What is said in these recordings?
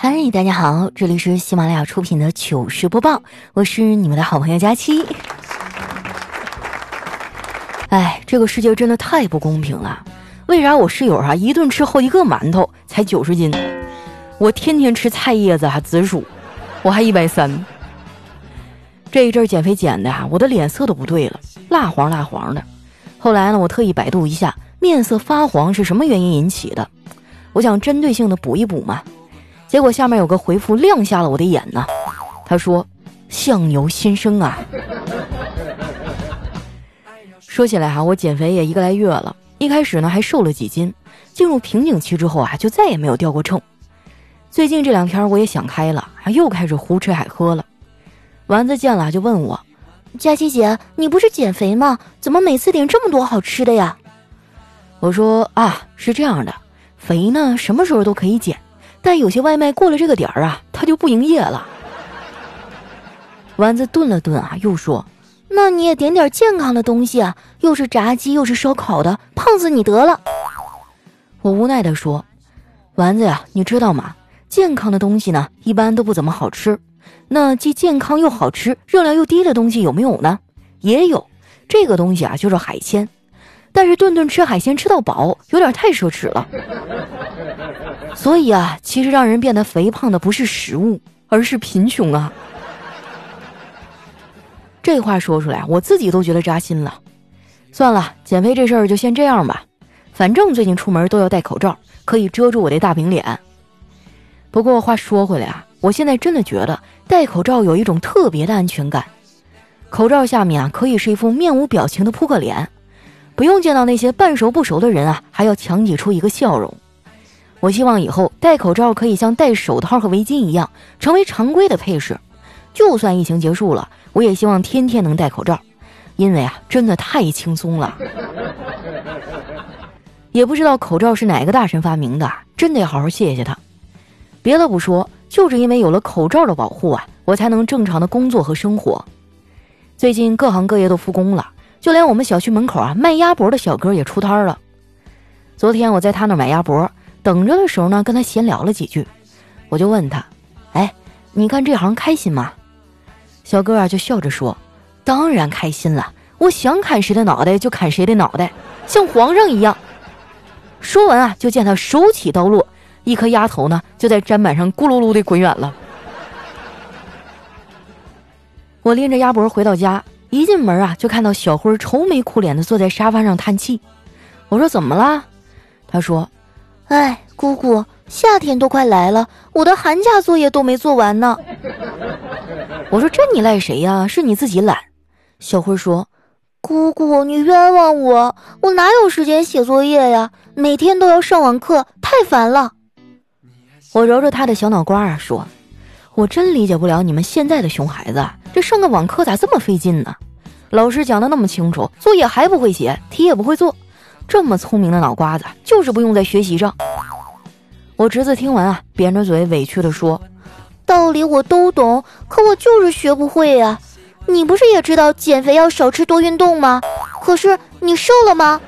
嗨，大家好，这里是喜马拉雅出品的糗事播报，我是你们的好朋友佳期。哎，这个世界真的太不公平了，为啥我室友啊一顿吃好几个馒头才九十斤，我天天吃菜叶子还紫薯，我还一百三。这一阵减肥减的啊，我的脸色都不对了，蜡黄蜡黄的。后来呢，我特意百度一下，面色发黄是什么原因引起的？我想针对性的补一补嘛。结果下面有个回复亮瞎了我的眼呢，他说：“相由心生啊。”说起来哈，我减肥也一个来月了，一开始呢还瘦了几斤，进入瓶颈期之后啊，就再也没有掉过秤。最近这两天我也想开了，又开始胡吃海喝了。丸子见了就问我：“佳琪姐，你不是减肥吗？怎么每次点这么多好吃的呀？”我说：“啊，是这样的，肥呢什么时候都可以减。”但有些外卖过了这个点儿啊，他就不营业了。丸子顿了顿啊，又说：“那你也点点健康的东西啊，又是炸鸡又是烧烤的，胖死你得了。”我无奈地说：“丸子呀，你知道吗？健康的东西呢，一般都不怎么好吃。那既健康又好吃、热量又低的东西有没有呢？也有，这个东西啊，就是海鲜。但是顿顿吃海鲜吃到饱，有点太奢侈了。”所以啊，其实让人变得肥胖的不是食物，而是贫穷啊！这话说出来，我自己都觉得扎心了。算了，减肥这事儿就先这样吧。反正最近出门都要戴口罩，可以遮住我的大饼脸。不过话说回来啊，我现在真的觉得戴口罩有一种特别的安全感。口罩下面啊，可以是一副面无表情的扑克脸，不用见到那些半熟不熟的人啊，还要强挤出一个笑容。我希望以后戴口罩可以像戴手套和围巾一样，成为常规的配饰。就算疫情结束了，我也希望天天能戴口罩，因为啊，真的太轻松了。也不知道口罩是哪个大神发明的，真得好好谢谢他。别的不说，就是因为有了口罩的保护啊，我才能正常的工作和生活。最近各行各业都复工了，就连我们小区门口啊卖鸭脖的小哥也出摊了。昨天我在他那买鸭脖。等着的时候呢，跟他闲聊了几句，我就问他：“哎，你干这行开心吗？”小哥啊就笑着说：“当然开心了，我想砍谁的脑袋就砍谁的脑袋，像皇上一样。”说完啊，就见他手起刀落，一颗鸭头呢就在砧板上咕噜噜的滚远了。我拎着鸭脖回到家，一进门啊就看到小辉愁眉苦脸的坐在沙发上叹气。我说：“怎么了？”他说。哎，姑姑，夏天都快来了，我的寒假作业都没做完呢。我说这你赖谁呀？是你自己懒。小辉说：“姑姑，你冤枉我，我哪有时间写作业呀？每天都要上网课，太烦了。”我揉着他的小脑瓜啊，说：“我真理解不了你们现在的熊孩子，这上个网课咋这么费劲呢？老师讲的那么清楚，作业还不会写，题也不会做。”这么聪明的脑瓜子，就是不用在学习上。我侄子听完啊，扁着嘴委屈地说：“道理我都懂，可我就是学不会呀。你不是也知道减肥要少吃多运动吗？可是你瘦了吗？”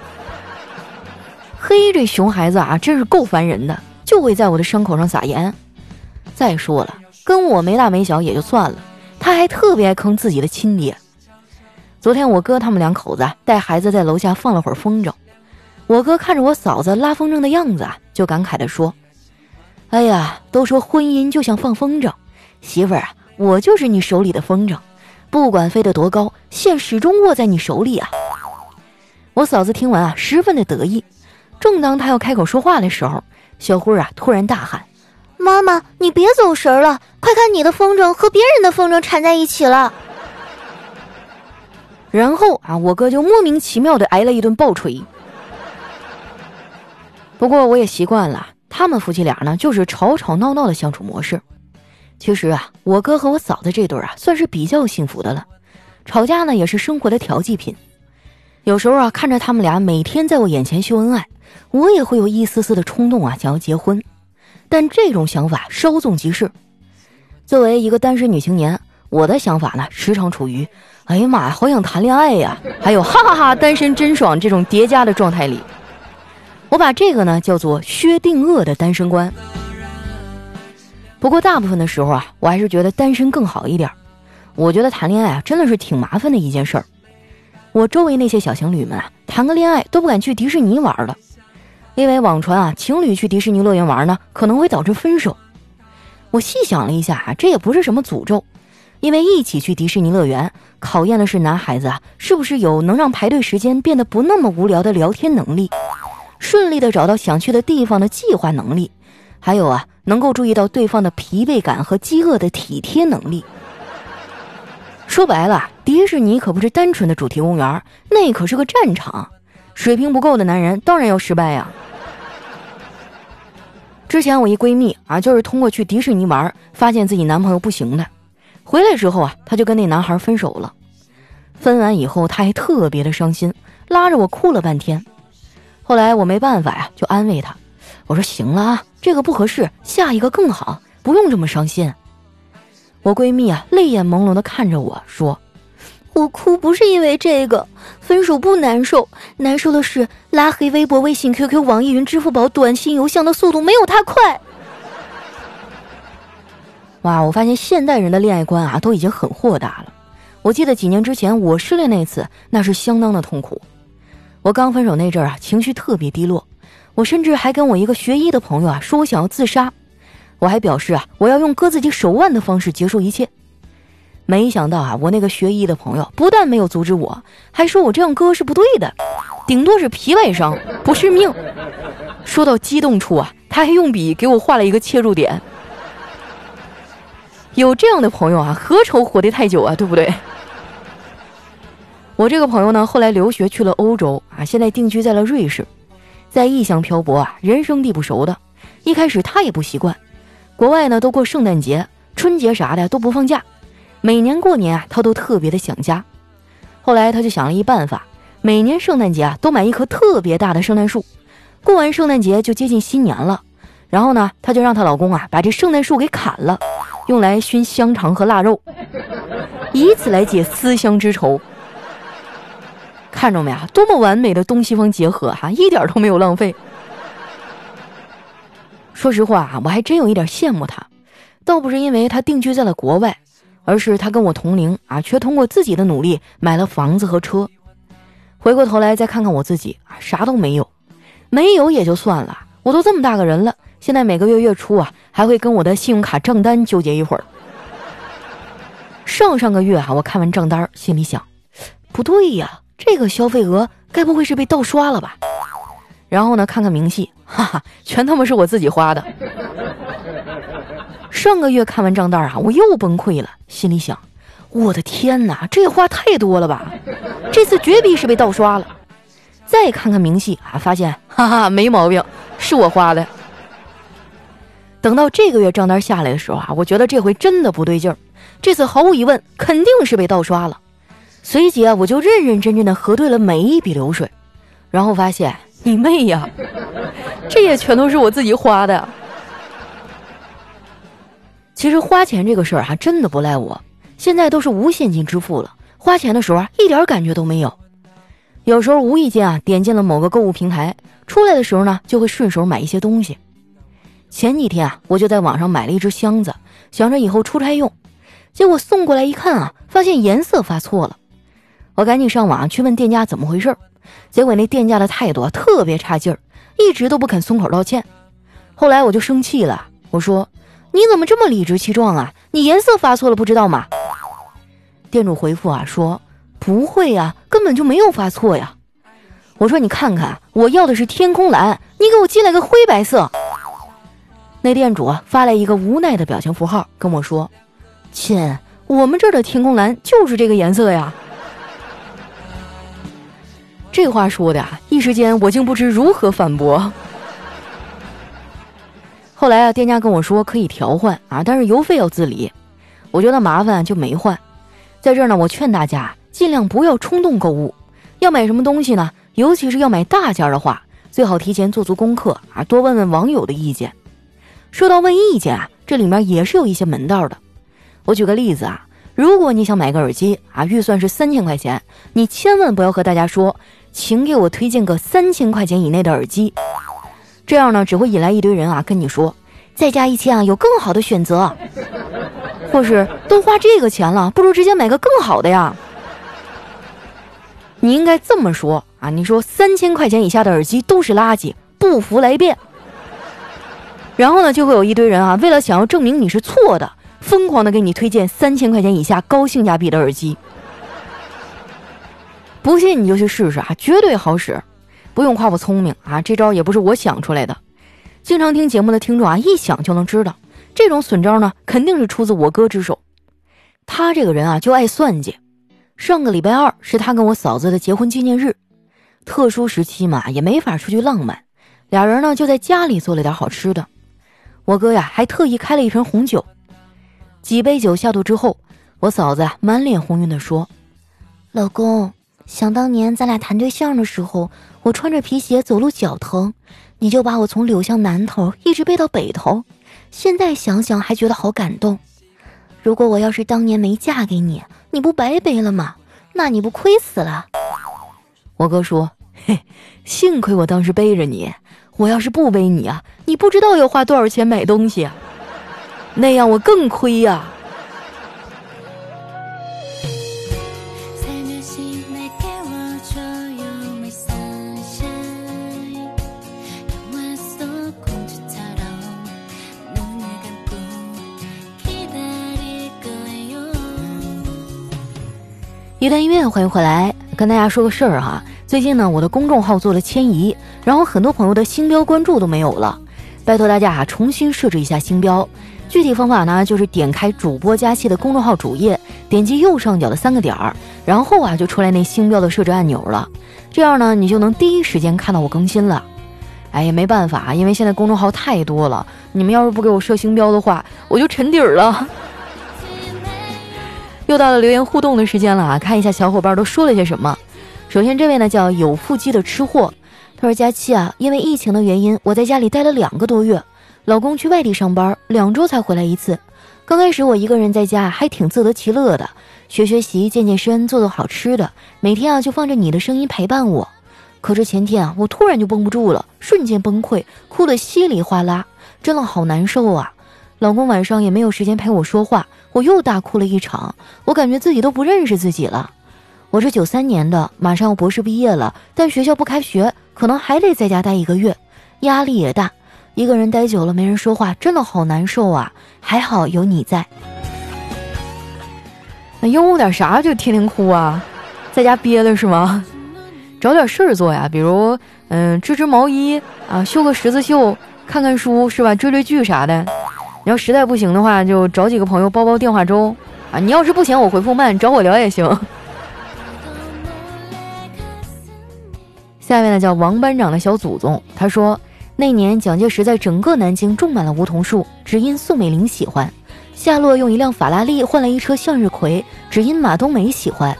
嘿，这熊孩子啊，真是够烦人的，就会在我的伤口上撒盐。再说了，跟我没大没小也就算了，他还特别爱坑自己的亲爹。昨天我哥他们两口子带孩子在楼下放了会儿风筝。我哥看着我嫂子拉风筝的样子啊，就感慨地说：“哎呀，都说婚姻就像放风筝，媳妇儿啊，我就是你手里的风筝，不管飞得多高，线始终握在你手里啊。”我嫂子听完啊，十分的得意。正当她要开口说话的时候，小辉啊突然大喊：“妈妈，你别走神了，快看你的风筝和别人的风筝缠在一起了。”然后啊，我哥就莫名其妙的挨了一顿暴锤。不过我也习惯了，他们夫妻俩呢就是吵吵闹闹的相处模式。其实啊，我哥和我嫂子这对啊算是比较幸福的了，吵架呢也是生活的调剂品。有时候啊，看着他们俩每天在我眼前秀恩爱，我也会有一丝丝的冲动啊，想要结婚。但这种想法稍纵即逝。作为一个单身女青年，我的想法呢时常处于“哎呀妈呀，好想谈恋爱呀”，还有“哈哈哈，单身真爽”这种叠加的状态里。我把这个呢叫做薛定谔的单身观。不过大部分的时候啊，我还是觉得单身更好一点。我觉得谈恋爱啊，真的是挺麻烦的一件事儿。我周围那些小情侣们啊，谈个恋爱都不敢去迪士尼玩了，因为网传啊，情侣去迪士尼乐园玩呢，可能会导致分手。我细想了一下啊，这也不是什么诅咒，因为一起去迪士尼乐园，考验的是男孩子啊，是不是有能让排队时间变得不那么无聊的聊天能力，顺利的找到想去的地方的计划能力，还有啊，能够注意到对方的疲惫感和饥饿的体贴能力。说白了，迪士尼可不是单纯的主题公园，那可是个战场。水平不够的男人当然要失败呀。之前我一闺蜜啊，就是通过去迪士尼玩，发现自己男朋友不行的，回来之后啊，她就跟那男孩分手了。分完以后，她还特别的伤心，拉着我哭了半天。后来我没办法呀，就安慰她，我说行了啊，这个不合适，下一个更好，不用这么伤心。我闺蜜啊，泪眼朦胧的看着我说：“我哭不是因为这个，分手不难受，难受的是拉黑微博、微信、QQ、网易云、支付宝、短信、邮箱的速度没有他快。”哇，我发现现代人的恋爱观啊，都已经很豁达了。我记得几年之前我失恋那次，那是相当的痛苦。我刚分手那阵儿啊，情绪特别低落，我甚至还跟我一个学医的朋友啊，说我想要自杀。我还表示啊，我要用割自己手腕的方式结束一切。没想到啊，我那个学医的朋友不但没有阻止我，还说我这样割是不对的，顶多是皮外伤，不是命。说到激动处啊，他还用笔给我画了一个切入点。有这样的朋友啊，何愁活得太久啊，对不对？我这个朋友呢，后来留学去了欧洲啊，现在定居在了瑞士，在异乡漂泊啊，人生地不熟的，一开始他也不习惯。国外呢都过圣诞节、春节啥的都不放假，每年过年啊他都特别的想家。后来他就想了一办法，每年圣诞节啊都买一棵特别大的圣诞树，过完圣诞节就接近新年了。然后呢，她就让她老公啊把这圣诞树给砍了，用来熏香肠和腊肉，以此来解思乡之愁。看着没啊，多么完美的东西方结合哈，一点都没有浪费。说实话啊，我还真有一点羡慕他，倒不是因为他定居在了国外，而是他跟我同龄啊，却通过自己的努力买了房子和车。回过头来再看看我自己啊，啥都没有，没有也就算了，我都这么大个人了，现在每个月月初啊，还会跟我的信用卡账单纠结一会儿。上上个月哈，我看完账单，心里想，不对呀，这个消费额该不会是被盗刷了吧？然后呢，看看明细，哈哈，全他妈是我自己花的。上个月看完账单啊，我又崩溃了，心里想：我的天哪，这花太多了吧？这次绝逼是被盗刷了。再看看明细啊，发现哈哈没毛病，是我花的。等到这个月账单下来的时候啊，我觉得这回真的不对劲儿，这次毫无疑问肯定是被盗刷了。随即啊，我就认认真真的核对了每一笔流水，然后发现。你妹呀！这也全都是我自己花的。其实花钱这个事儿哈，真的不赖我。现在都是无现金支付了，花钱的时候啊，一点感觉都没有。有时候无意间啊，点进了某个购物平台，出来的时候呢，就会顺手买一些东西。前几天啊，我就在网上买了一只箱子，想着以后出差用。结果送过来一看啊，发现颜色发错了。我赶紧上网去问店家怎么回事儿。结果那店家的态度特别差劲儿，一直都不肯松口道歉。后来我就生气了，我说：“你怎么这么理直气壮啊？你颜色发错了不知道吗？”店主回复啊说：“不会呀，根本就没有发错呀。”我说：“你看看，我要的是天空蓝，你给我寄来个灰白色。”那店主啊发来一个无奈的表情符号，跟我说：“亲，我们这儿的天空蓝就是这个颜色呀。”这话说的呀，一时间我竟不知如何反驳。后来啊，店家跟我说可以调换啊，但是邮费要自理。我觉得麻烦就没换。在这儿呢，我劝大家尽量不要冲动购物。要买什么东西呢？尤其是要买大件的话，最好提前做足功课啊，多问问网友的意见。说到问意见啊，这里面也是有一些门道的。我举个例子啊，如果你想买个耳机啊，预算是三千块钱，你千万不要和大家说。请给我推荐个三千块钱以内的耳机，这样呢只会引来一堆人啊跟你说，再加一千啊，有更好的选择。或是都花这个钱了，不如直接买个更好的呀。你应该这么说啊，你说三千块钱以下的耳机都是垃圾，不服来辩。然后呢，就会有一堆人啊，为了想要证明你是错的，疯狂的给你推荐三千块钱以下高性价比的耳机。不信你就去试试啊，绝对好使。不用夸我聪明啊，这招也不是我想出来的。经常听节目的听众啊，一想就能知道，这种损招呢，肯定是出自我哥之手。他这个人啊，就爱算计。上个礼拜二是他跟我嫂子的结婚纪念日，特殊时期嘛，也没法出去浪漫，俩人呢就在家里做了点好吃的。我哥呀，还特意开了一瓶红酒。几杯酒下肚之后，我嫂子满脸红晕的说：“老公。”想当年咱俩谈对象的时候，我穿着皮鞋走路脚疼，你就把我从柳巷南头一直背到北头。现在想想还觉得好感动。如果我要是当年没嫁给你，你不白背了吗？那你不亏死了？我哥说：“嘿，幸亏我当时背着你，我要是不背你啊，你不知道要花多少钱买东西，那样我更亏呀。”一段音乐，欢迎回来，跟大家说个事儿哈。最近呢，我的公众号做了迁移，然后很多朋友的星标关注都没有了，拜托大家啊，重新设置一下星标。具体方法呢，就是点开主播佳期的公众号主页，点击右上角的三个点儿，然后啊，就出来那星标的设置按钮了。这样呢，你就能第一时间看到我更新了。哎呀，没办法，因为现在公众号太多了，你们要是不给我设星标的话，我就沉底儿了。又到了留言互动的时间了啊！看一下小伙伴都说了些什么。首先这位呢叫有腹肌的吃货，他说：“佳期啊，因为疫情的原因，我在家里待了两个多月，老公去外地上班，两周才回来一次。刚开始我一个人在家还挺自得其乐的，学学习、健健身、做做好吃的，每天啊就放着你的声音陪伴我。可是前天啊，我突然就绷不住了，瞬间崩溃，哭得稀里哗啦，真的好难受啊！老公晚上也没有时间陪我说话。”我又大哭了一场，我感觉自己都不认识自己了。我是九三年的，马上要博士毕业了，但学校不开学，可能还得在家待一个月，压力也大。一个人待久了没人说话，真的好难受啊！还好有你在。那拥有点啥就天天哭啊？在家憋的是吗？找点事儿做呀，比如嗯织织毛衣啊，绣个十字绣，看看书是吧？追追剧啥的。你要实在不行的话，就找几个朋友煲煲电话粥啊！你要是不嫌我回复慢，找我聊也行。下面呢叫王班长的小祖宗，他说那年蒋介石在整个南京种满了梧桐树，只因宋美龄喜欢；夏洛用一辆法拉利换了一车向日葵，只因马冬梅喜欢；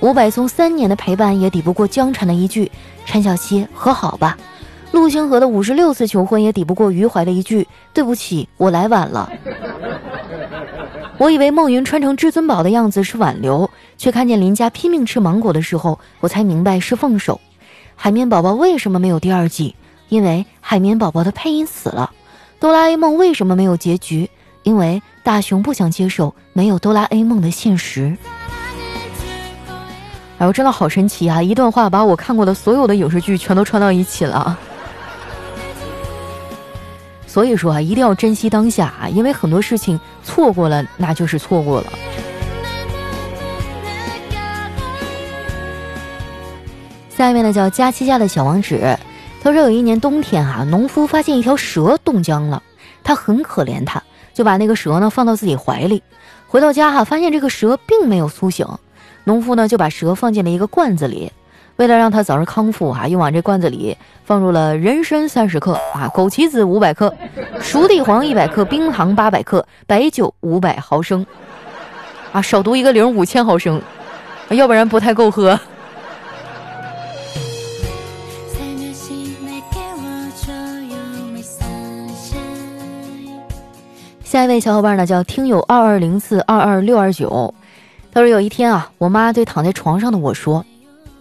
伍佰松三年的陪伴也抵不过江蝉的一句“陈小希和好吧”。陆星河的五十六次求婚也抵不过余淮的一句“对不起，我来晚了”。我以为孟云穿成至尊宝的样子是挽留，却看见林家拼命吃芒果的时候，我才明白是放手。海绵宝宝为什么没有第二季？因为海绵宝宝的配音死了。哆啦 A 梦为什么没有结局？因为大雄不想接受没有哆啦 A 梦的现实。哎呦，真的好神奇啊！一段话把我看过的所有的影视剧全都串到一起了。所以说啊，一定要珍惜当下啊，因为很多事情错过了，那就是错过了。下一位呢，叫佳期家的小王子，他说有一年冬天啊，农夫发现一条蛇冻僵了，他很可怜他，就把那个蛇呢放到自己怀里。回到家哈，发现这个蛇并没有苏醒，农夫呢就把蛇放进了一个罐子里。为了让他早日康复啊，又往这罐子里放入了人参三十克啊，枸杞子五百克，熟地黄一百克，冰糖八百克，白酒五百毫升，啊，少读一个零五千毫升，要不然不太够喝。下一位小伙伴呢，叫听友二二零四二二六二九，他说有一天啊，我妈对躺在床上的我说。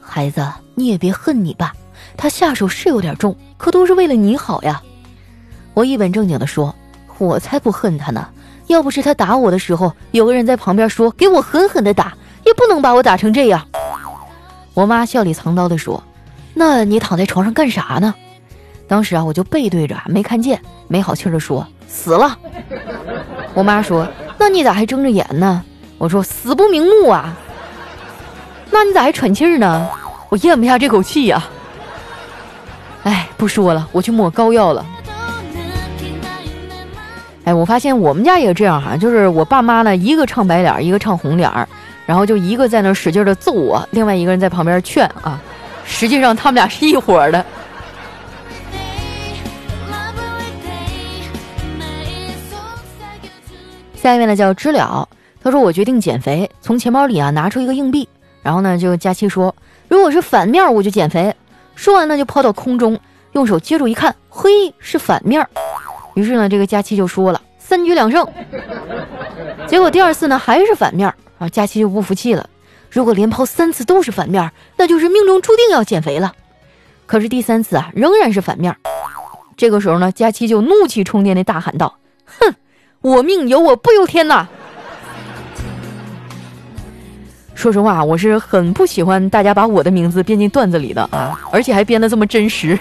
孩子，你也别恨你爸，他下手是有点重，可都是为了你好呀。我一本正经地说，我才不恨他呢！要不是他打我的时候，有个人在旁边说给我狠狠的打，也不能把我打成这样。我妈笑里藏刀的说：“那你躺在床上干啥呢？”当时啊，我就背对着，没看见，没好气的说：“死了。”我妈说：“那你咋还睁着眼呢？”我说：“死不瞑目啊。”那你咋还喘气儿呢？我咽不下这口气呀。哎，不说了，我去抹膏药了。哎，我发现我们家也这样哈，就是我爸妈呢，一个唱白脸，一个唱红脸儿，然后就一个在那使劲的揍我，另外一个人在旁边劝啊。实际上他们俩是一伙的。下一位呢叫知了，他说我决定减肥，从钱包里啊拿出一个硬币，然后呢就佳期说，如果是反面我就减肥。说完呢就抛到空中，用手接住一看，嘿，是反面。于是呢，这个佳期就说了三局两胜。结果第二次呢还是反面啊，佳期就不服气了。如果连抛三次都是反面，那就是命中注定要减肥了。可是第三次啊仍然是反面。这个时候呢，佳期就怒气冲天的大喊道：“哼，我命由我不由天呐！”说实话，我是很不喜欢大家把我的名字编进段子里的啊，而且还编得这么真实。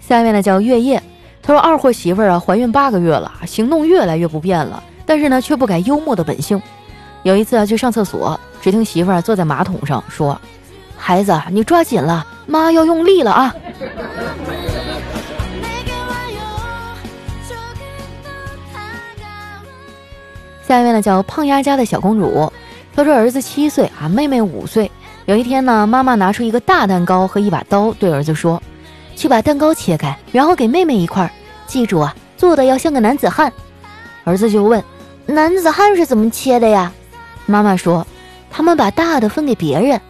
下面呢叫月夜，他说二货媳妇儿啊怀孕八个月了，行动越来越不便了，但是呢却不改幽默的本性。有一次啊去上厕所，只听媳妇儿坐在马桶上说：“孩子，你抓紧了，妈要用力了啊。”下一位呢叫胖丫家的小公主，她说儿子七岁啊，妹妹五岁。有一天呢，妈妈拿出一个大蛋糕和一把刀，对儿子说。去把蛋糕切开，然后给妹妹一块。记住啊，做的要像个男子汉。儿子就问：“男子汉是怎么切的呀？”妈妈说：“他们把大的分给别人。”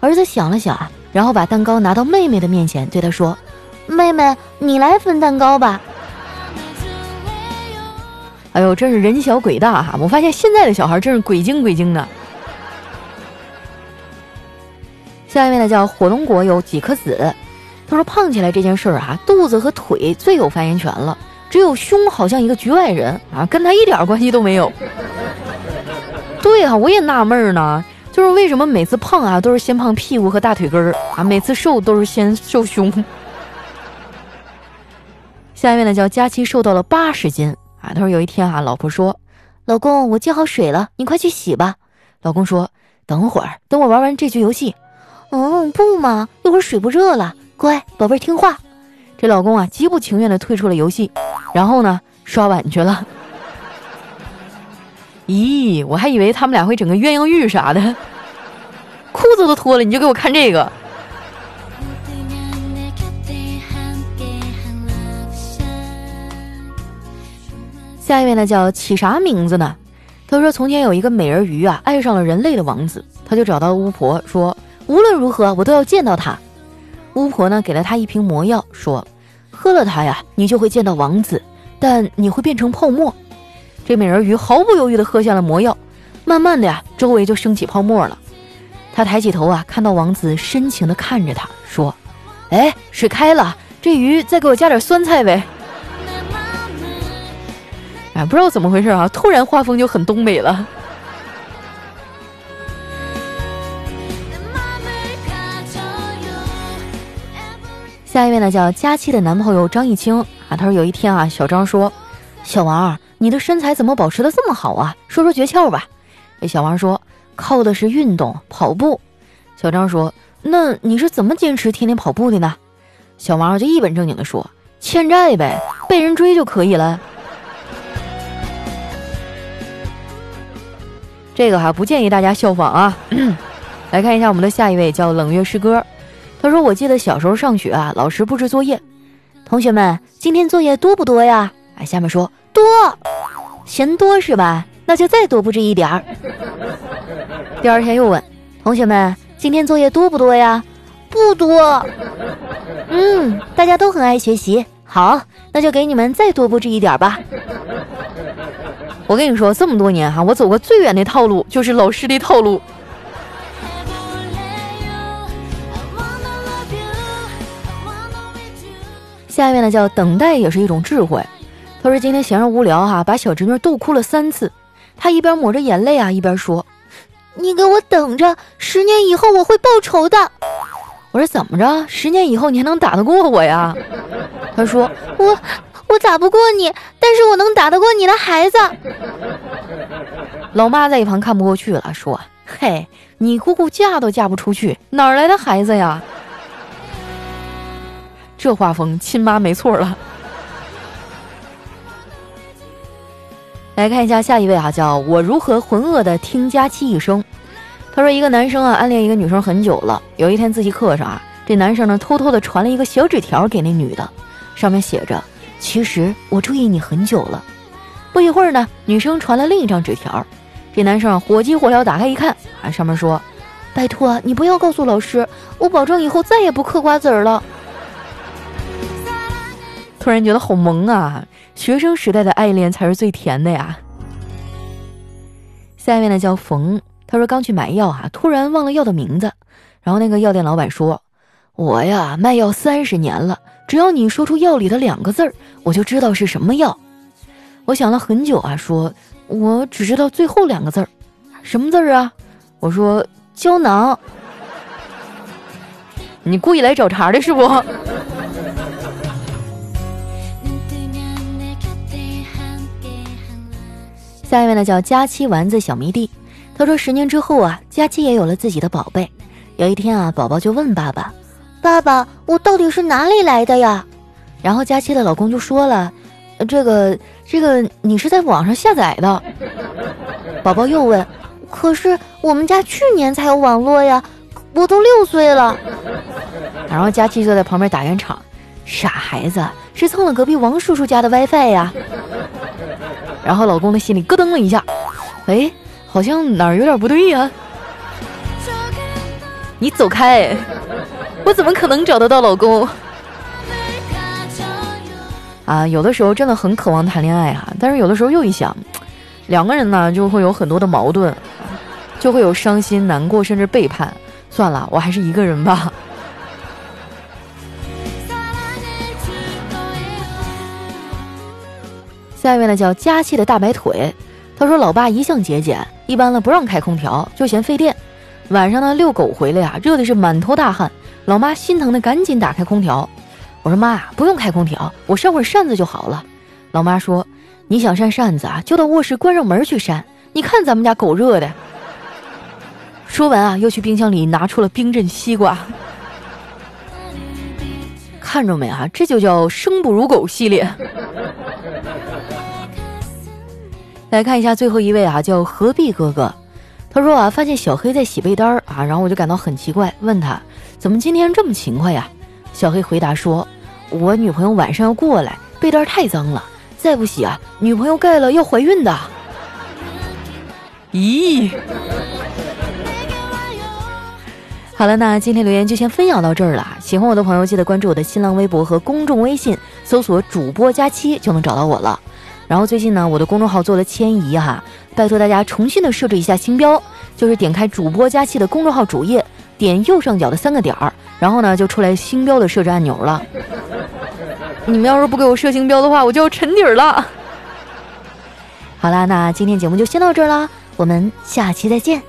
儿子想了想啊，然后把蛋糕拿到妹妹的面前，对她说：“妹妹，你来分蛋糕吧。”哎呦，真是人小鬼大哈！我发现现在的小孩真是鬼精鬼精的。下一位呢，叫火龙果有几颗籽。他说：“胖起来这件事儿啊，肚子和腿最有发言权了，只有胸好像一个局外人啊，跟他一点关系都没有。”对啊，我也纳闷呢，就是为什么每次胖啊都是先胖屁股和大腿根儿啊，每次瘦都是先瘦胸。下面呢叫佳期瘦到了八十斤啊，他说有一天啊，老婆说：“老公，我接好水了，你快去洗吧。”老公说：“等会儿，等我玩完这局游戏。”嗯，不嘛，一会儿水不热了。乖宝贝儿听话，这老公啊极不情愿的退出了游戏，然后呢刷碗去了。咦，我还以为他们俩会整个鸳鸯浴啥的，裤子都脱了，你就给我看这个。下一位呢叫起啥名字呢？他说从前有一个美人鱼啊爱上了人类的王子，他就找到巫婆说无论如何我都要见到他。巫婆呢，给了他一瓶魔药，说：“喝了它呀，你就会见到王子，但你会变成泡沫。”这美人鱼毫不犹豫地喝下了魔药，慢慢的呀，周围就升起泡沫了。他抬起头啊，看到王子深情地看着他，说：“哎，水开了，这鱼再给我加点酸菜呗。”哎，不知道怎么回事啊，突然画风就很东北了。下一位呢，叫佳期的男朋友张艺清啊。他说有一天啊，小张说：“小王，你的身材怎么保持的这么好啊？说说诀窍吧。”哎，小王说：“靠的是运动，跑步。”小张说：“那你是怎么坚持天天跑步的呢？”小王就一本正经的说：“欠债呗，被人追就可以了。”这个哈不建议大家效仿啊。来看一下我们的下一位，叫冷月诗歌。他说：“我记得小时候上学啊，老师布置作业，同学们今天作业多不多呀？哎，下面说多，嫌多是吧？那就再多布置一点儿。第二天又问同学们今天作业多不多呀？不多。嗯，大家都很爱学习，好，那就给你们再多布置一点吧。我跟你说，这么多年哈，我走过最远的套路就是老师的套路。”下面呢叫等待也是一种智慧。他说今天闲着无聊哈，把小侄女逗哭了三次。他一边抹着眼泪啊，一边说：“你给我等着，十年以后我会报仇的。”我说怎么着？十年以后你还能打得过我呀？他说：“我我打不过你，但是我能打得过你的孩子。”老妈在一旁看不过去了，说：“嘿，你姑姑嫁都嫁不出去，哪来的孩子呀？”这画风，亲妈没错了。来看一下下一位啊，叫我如何浑噩的听佳期一生。他说一个男生啊暗恋一个女生很久了，有一天自习课上啊，这男生呢偷偷的传了一个小纸条给那女的，上面写着：“其实我注意你很久了。”不一会儿呢，女生传了另一张纸条，这男生火急火燎打开一看啊，上面说：“拜托你不要告诉老师，我保证以后再也不嗑瓜子了。”突然觉得好萌啊！学生时代的爱恋才是最甜的呀。下面呢叫冯，他说刚去买药啊，突然忘了药的名字，然后那个药店老板说：“我呀卖药三十年了，只要你说出药里的两个字儿，我就知道是什么药。”我想了很久啊，说：“我只知道最后两个字儿，什么字儿啊？”我说：“胶囊。”你故意来找茬的是不？下一位呢叫佳期丸子小迷弟，他说十年之后啊，佳期也有了自己的宝贝。有一天啊，宝宝就问爸爸：“爸爸，我到底是哪里来的呀？”然后佳期的老公就说了：“这个这个，你是在网上下载的。”宝宝又问：“可是我们家去年才有网络呀，我都六岁了。”然后佳期就在旁边打圆场：“傻孩子，是蹭了隔壁王叔叔家的 WiFi 呀。”然后老公的心里咯噔了一下，哎，好像哪儿有点不对呀！你走开，我怎么可能找得到老公？啊，有的时候真的很渴望谈恋爱哈，但是有的时候又一想，两个人呢就会有很多的矛盾，就会有伤心、难过，甚至背叛。算了，我还是一个人吧。下一位呢叫佳琪的大白腿，他说老爸一向节俭，一般呢不让开空调，就嫌费电。晚上呢遛狗回来呀，热的是满头大汗，老妈心疼的赶紧打开空调。我说妈不用开空调，我扇会扇子就好了。老妈说你想扇扇子啊，就到卧室关上门去扇。你看咱们家狗热的。说完啊，又去冰箱里拿出了冰镇西瓜。看着没啊，这就叫生不如狗系列。来看一下最后一位啊，叫何必哥哥。他说啊，发现小黑在洗被单儿啊，然后我就感到很奇怪，问他怎么今天这么勤快呀？小黑回答说：“我女朋友晚上要过来，被单太脏了，再不洗啊，女朋友盖了要怀孕的。”咦？好了，那今天留言就先分享到这儿了。喜欢我的朋友，记得关注我的新浪微博和公众微信，搜索“主播佳期”就能找到我了。然后最近呢，我的公众号做了迁移哈，拜托大家重新的设置一下星标，就是点开主播佳期的公众号主页，点右上角的三个点儿，然后呢就出来星标的设置按钮了。你们要是不给我设星标的话，我就要沉底儿了。好啦，那今天节目就先到这儿啦，我们下期再见。